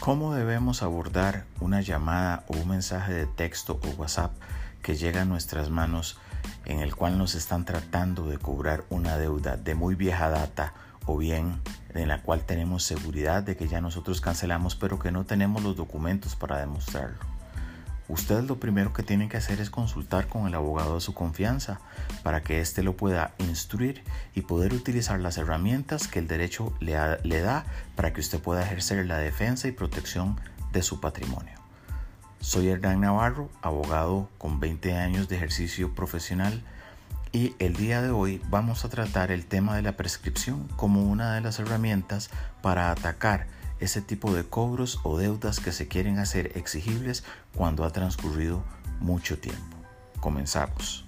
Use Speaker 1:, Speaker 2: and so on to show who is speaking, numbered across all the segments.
Speaker 1: ¿Cómo debemos abordar una llamada o un mensaje de texto o WhatsApp que llega a nuestras manos en el cual nos están tratando de cobrar una deuda de muy vieja data o bien en la cual tenemos seguridad de que ya nosotros cancelamos pero que no tenemos los documentos para demostrarlo? Usted lo primero que tiene que hacer es consultar con el abogado de su confianza para que éste lo pueda instruir y poder utilizar las herramientas que el derecho le, le, da para que usted pueda ejercer la defensa y protección de su patrimonio. Soy Hernán Navarro, abogado con 20 años de ejercicio profesional y el día de hoy vamos a tratar el tema de la prescripción como una de las herramientas para atacar ese tipo de cobros o deudas que se quieren hacer exigibles cuando ha transcurrido mucho tiempo. Comenzamos.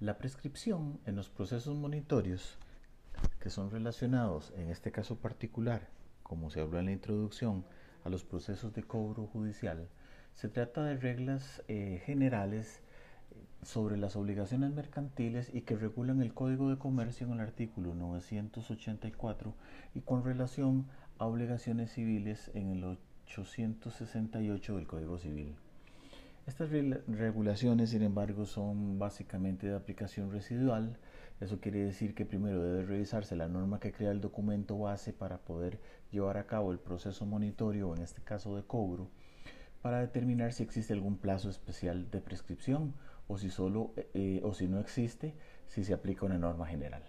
Speaker 1: La prescripción en los procesos monitorios que son relacionados, en este caso particular, como se habló en la introducción, a los procesos de cobro judicial, se trata de reglas eh, generales sobre las obligaciones mercantiles y que regulan el Código de Comercio en el artículo 984 y con relación a obligaciones civiles en el 868 del Código Civil. Estas regulaciones, sin embargo, son básicamente de aplicación residual. Eso quiere decir que primero debe revisarse la norma que crea el documento base para poder llevar a cabo el proceso monitorio, en este caso de cobro, para determinar si existe algún plazo especial de prescripción o si solo eh, o si no existe, si se aplica una norma general.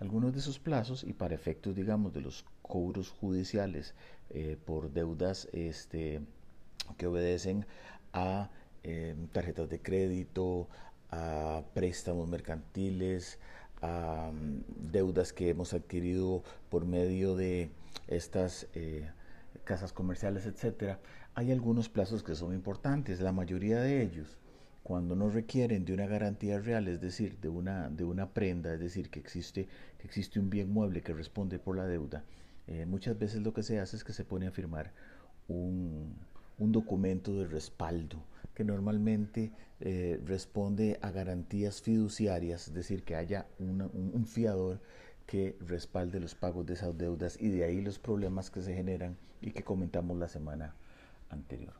Speaker 1: Algunos de esos plazos y para efectos, digamos, de los cobros judiciales eh, por deudas este, que obedecen a em, tarjetas de crédito, a préstamos mercantiles, a mm, deudas que hemos adquirido por medio de estas eh, casas comerciales, etcétera, hay algunos plazos que son importantes. La mayoría de ellos cuando no requieren de una garantía real, es decir, de una, de una prenda, es decir, que existe, que existe un bien mueble que responde por la deuda, eh, muchas veces lo que se hace es que se pone a firmar un, un documento de respaldo que normalmente eh, responde a garantías fiduciarias, es decir, que haya un, un fiador que respalde los pagos de esas deudas y de ahí los problemas que se generan y que comentamos la semana anterior.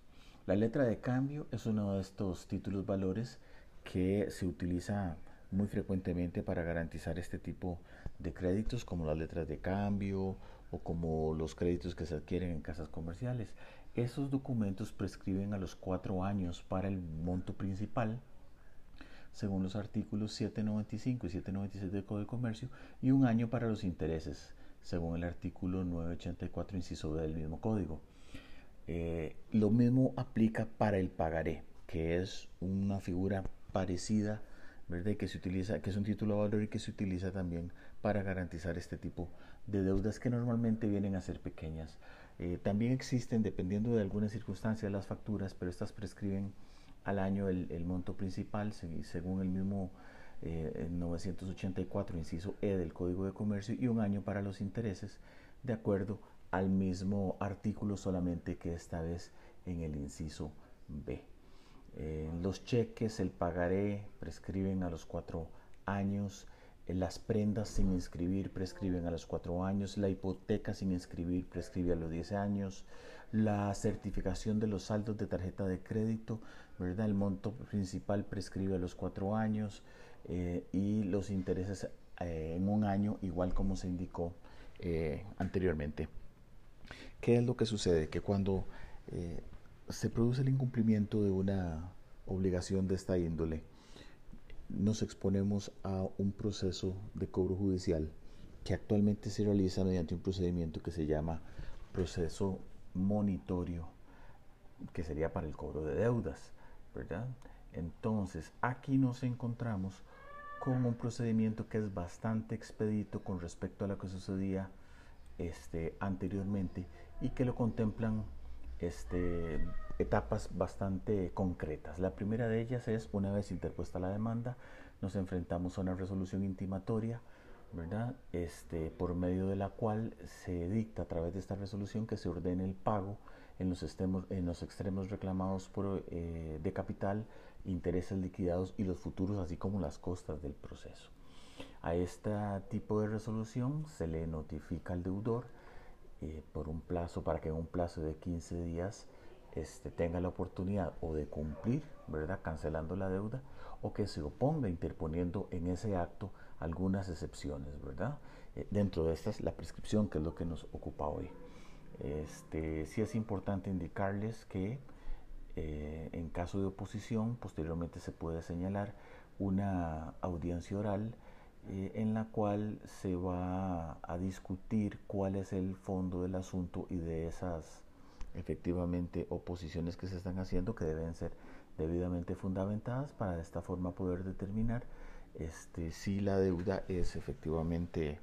Speaker 1: La letra de cambio es uno de estos títulos valores que se utiliza muy frecuentemente para garantizar este tipo de créditos como las letras de cambio o como los créditos que se adquieren en casas comerciales. Esos documentos prescriben a los cuatro años para el monto principal, según los artículos 795 y 796 del Código de Comercio, y un año para los intereses, según el artículo 984, inciso B del mismo código. Eh, lo mismo aplica para el pagaré, que es una figura parecida. Que se utiliza, que es un título de valor y que se utiliza también para garantizar este tipo de deudas que normalmente vienen a ser pequeñas. Eh, también existen, dependiendo de algunas circunstancias, las facturas, pero estas prescriben al año el, monto principal, según el mismo 984, eh, inciso E del Código de Comercio, y un año para los intereses, de acuerdo al mismo artículo, solamente que esta vez en el inciso B. los cheques, el pagaré, prescriben a los cuatro años. las prendas sin inscribir prescriben a los cuatro años. La hipoteca sin inscribir prescribe a los 10 años. La certificación de los saldos de tarjeta de crédito, ¿verdad? El monto principal prescribe a los cuatro años. Eh, y los intereses eh, en un año, igual como se indicó eh, anteriormente. ¿Qué es lo que sucede? Que cuando eh, se produce el incumplimiento de una obligación de esta índole, nos exponemos a un proceso de cobro judicial que actualmente se realiza mediante un procedimiento que se llama proceso monitorio, que sería para el cobro de deudas, ¿verdad? Entonces, aquí nos encontramos con un procedimiento que es bastante expedito con respecto a lo que sucedía este, anteriormente y que lo contemplan este, etapas bastante concretas. La primera de ellas es, una vez interpuesta la demanda, nos enfrentamos a una resolución intimatoria, ¿verdad? Este, por medio de la cual se dicta a través de esta resolución que se ordene el pago en los, extremos, en los extremos reclamados por, eh, de capital, intereses liquidados y los futuros, así como las costas del proceso. A este tipo de resolución se le notifica al deudor eh, por un plazo, para que en un plazo de 15 días este, tenga la oportunidad o de cumplir, ¿verdad? Cancelando la deuda o que se oponga interponiendo en ese acto algunas excepciones, ¿verdad? Eh, dentro de estas, la prescripción, que es lo que nos ocupa hoy. Este, sí es importante indicarles que eh, en caso de oposición, posteriormente se puede señalar una audiencia oral eh, en la cual se va a discutir cuál es el fondo del asunto y de esas efectivamente oposiciones que se están haciendo que deben ser debidamente fundamentadas para de esta forma poder determinar este, si la deuda es efectivamente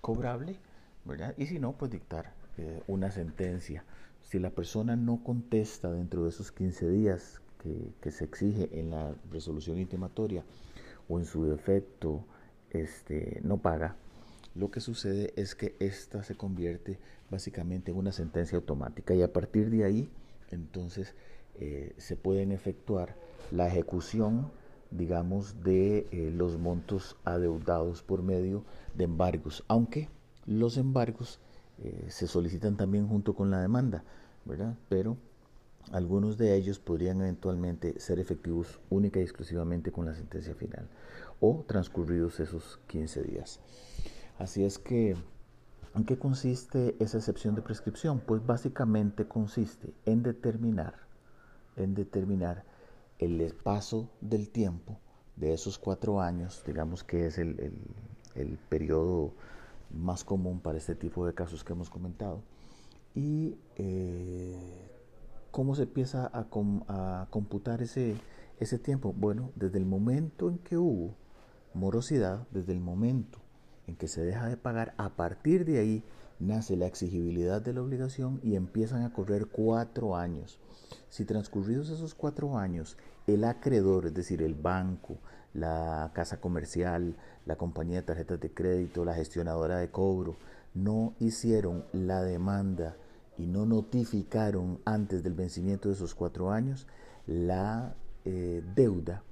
Speaker 1: cobrable, ¿verdad? Y si no, pues dictar eh, una sentencia. Si la persona no contesta dentro de esos 15 días que, que se exige en la resolución intimatoria o en su defecto este, no paga, lo que sucede es que esta se convierte básicamente en una sentencia automática y a partir de ahí entonces eh, se pueden efectuar la ejecución digamos de eh, los montos adeudados por medio de embargos aunque los embargos eh, se solicitan también junto con la demanda verdad pero algunos de ellos podrían eventualmente ser efectivos única y exclusivamente con la sentencia final o transcurridos esos 15 días. Así es que, ¿en qué consiste esa excepción de prescripción? Pues básicamente consiste en determinar, en determinar el paso del tiempo de esos cuatro años, digamos que es el, el, periodo más común para este tipo de casos que hemos comentado, y eh, ¿Cómo se empieza a, computar ese, ese tiempo? Bueno, desde el momento en que hubo morosidad, desde el momento en que se deja de pagar, a partir de ahí nace la exigibilidad de la obligación y empiezan a correr cuatro años. Si transcurridos esos cuatro años, el acreedor, es decir, el banco, la casa comercial, la compañía de tarjetas de crédito, la gestionadora de cobro, no hicieron la demanda y no notificaron antes del vencimiento de esos cuatro años, la eh, deuda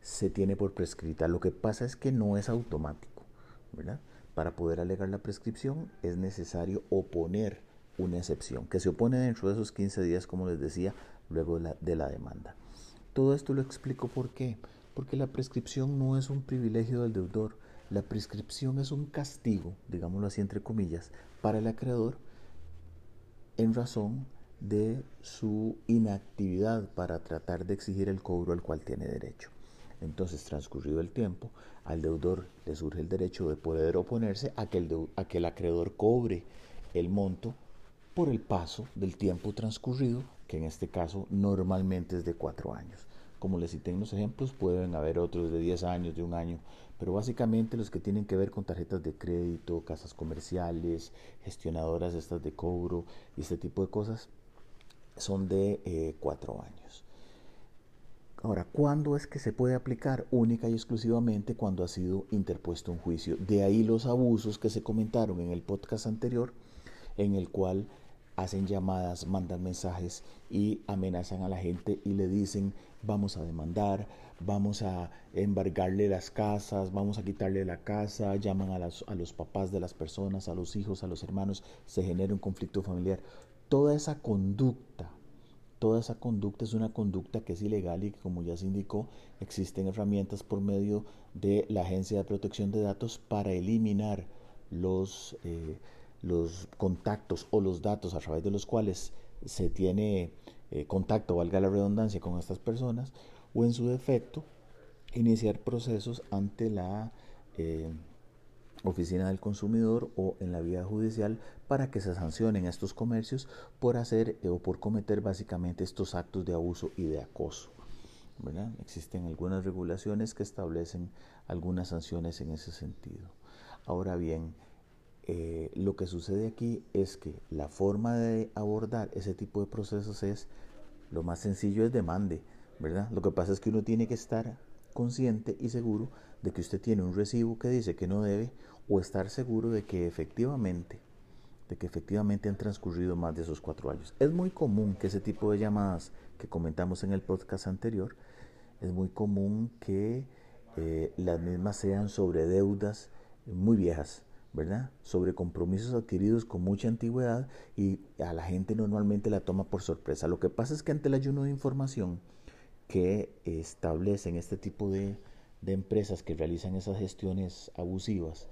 Speaker 1: se tiene por prescrita. Lo que pasa es que no es automático, ¿verdad? Para poder alegar la prescripción es necesario oponer una excepción, que se opone dentro de esos 15 días, como les decía, luego de la, de la demanda. Todo esto lo explico por qué. Porque la prescripción no es un privilegio del deudor, la prescripción es un castigo, digámoslo así entre comillas, para el acreedor en razón de su inactividad para tratar de exigir el cobro al cual tiene derecho. Entonces, transcurrido el tiempo, al deudor le surge el derecho de poder oponerse a que el, acreedor cobre el monto por el paso del tiempo transcurrido, que en este caso normalmente es de cuatro años. Como les cité en los ejemplos, pueden haber otros de 10 años, de un año, pero básicamente los que tienen que ver con tarjetas de crédito, casas comerciales, gestionadoras estas de cobro y este tipo de cosas, son de eh, cuatro años. Ahora, ¿cuándo es que se puede aplicar? Única y exclusivamente cuando ha sido interpuesto un juicio. De ahí los abusos que se comentaron en el podcast anterior, en el cual hacen llamadas, mandan mensajes y amenazan a la gente y le dicen vamos a demandar, vamos a embargarle las casas, vamos a quitarle la casa, llaman a, a los papás de las personas, a los hijos, a los hermanos, se genera un conflicto familiar. Toda esa conducta, toda esa conducta es una conducta que es ilegal y que como ya se indicó, existen herramientas por medio de la Agencia de Protección de Datos para eliminar los... Eh, los contactos o los datos a través de los cuales se tiene eh, contacto, valga la redundancia, con estas personas, o en su defecto, iniciar procesos ante la eh, oficina del consumidor o en la vía judicial para que se sancionen estos comercios por hacer eh, o por cometer básicamente estos actos de abuso y de acoso. Existen algunas regulaciones que establecen algunas sanciones en ese sentido. Ahora bien, eh, lo que sucede aquí es que la forma de abordar ese tipo de procesos es, lo más sencillo es demande, ¿verdad? Lo que pasa es que uno tiene que estar consciente y seguro de que usted tiene un recibo que dice que no debe o estar seguro de que efectivamente de que efectivamente han transcurrido más de esos cuatro años. Es muy común que ese tipo de llamadas que comentamos en el podcast anterior, es muy común que eh, las mismas sean sobre deudas muy viejas, ¿verdad? Sobre compromisos adquiridos con mucha antigüedad y a la gente normalmente la toma por sorpresa. Lo que pasa es que ante el ayuno de información que establecen este tipo de, de empresas que realizan esas gestiones abusivas,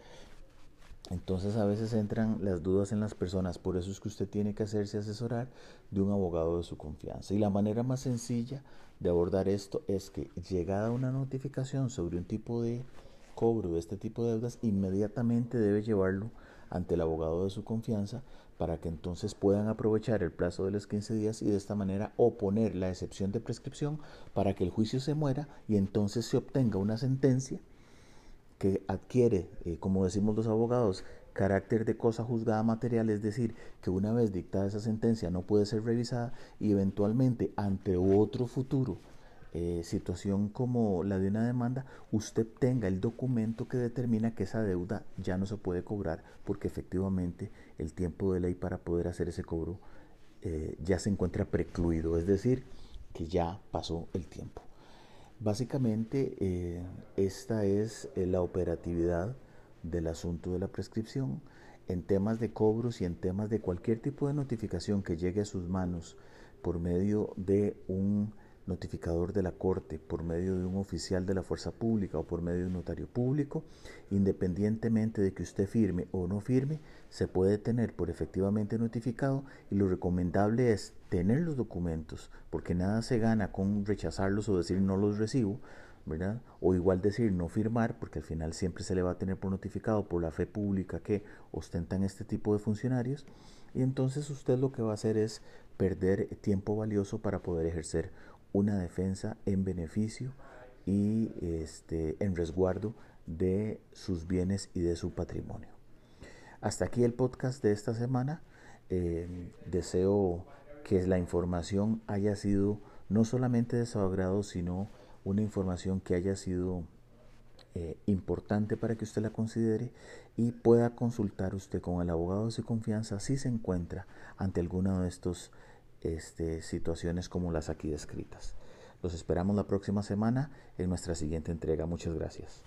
Speaker 1: entonces a veces entran las dudas en las personas, por eso es que usted tiene que hacerse asesorar de un abogado de su confianza. Y la manera más sencilla de abordar esto es que llegada una notificación sobre un tipo de cobro de este tipo de deudas, inmediatamente debe llevarlo ante el abogado de su confianza para que entonces puedan aprovechar el plazo de los 15 días y de esta manera oponer la excepción de prescripción para que el juicio se muera y entonces se obtenga una sentencia que adquiere, eh, como decimos los abogados, carácter de cosa juzgada material, es decir, que una vez dictada esa sentencia no puede ser revisada y eventualmente ante otro futuro eh, situación como la de una demanda, usted tenga el documento que determina que esa deuda ya no se puede cobrar porque efectivamente el tiempo de ley para poder hacer ese cobro eh, ya se encuentra precluido, es decir, que ya pasó el tiempo. Básicamente, eh, esta es eh, la operatividad del asunto de la prescripción en temas de cobros y en temas de cualquier tipo de notificación que llegue a sus manos por medio de un notificador de la Corte, por medio de un oficial de la fuerza pública o por medio de un notario público, independientemente de que usted firme o no firme, se puede tener por efectivamente notificado y lo recomendable es tener los documentos, porque nada se gana con rechazarlos o decir no los recibo, ¿verdad? O igual decir no firmar, porque al final siempre se le va a tener por notificado por la fe pública que ostentan este tipo de funcionarios. Y entonces usted lo que va a hacer es perder tiempo valioso para poder ejercer una defensa en beneficio y este, en resguardo de sus bienes y de su patrimonio. Hasta aquí el podcast de esta semana. Eh, deseo que la información haya sido no solamente de su agrado, sino una información que haya sido eh, importante para que usted la considere y pueda consultar usted con el abogado de su confianza si se encuentra ante alguna de estas este, situaciones como las aquí descritas. Los esperamos la próxima semana en nuestra siguiente entrega. Muchas gracias.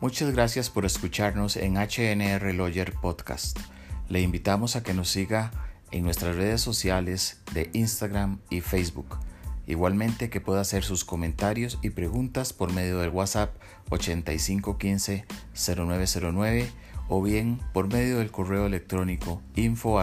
Speaker 1: Muchas gracias por escucharnos en HNR Lawyer Podcast. Le invitamos a que nos siga en nuestras redes sociales de Instagram y Facebook. Igualmente que pueda hacer sus comentarios y preguntas por medio del WhatsApp 8515-0909 o bien por medio del correo electrónico info.